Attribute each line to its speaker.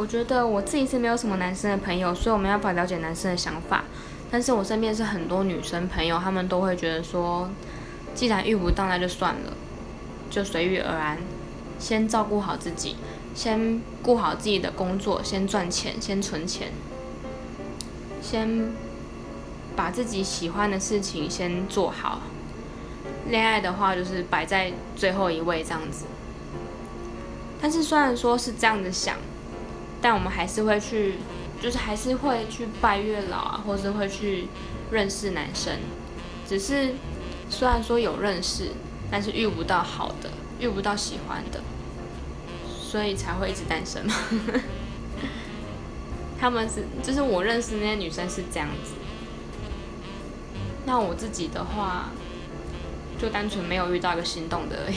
Speaker 1: 我觉得我自己是没有什么男生的朋友，所以我没办法了解男生的想法。但是我身边是很多女生朋友，她们都会觉得说，既然遇不到，那就算了，就随遇而安，先照顾好自己，先顾好自己的工作，先赚钱，先存钱，先把自己喜欢的事情先做好。恋爱的话，就是摆在最后一位这样子。但是虽然说是这样子想，但我们还是会去，就是还是会去拜月老啊，或是会去认识男生。只是虽然说有认识，但是遇不到好的，遇不到喜欢的，所以才会一直单身嘛。他们是，就是我认识那些女生是这样子。那我自己的话，就单纯没有遇到一个心动的而已。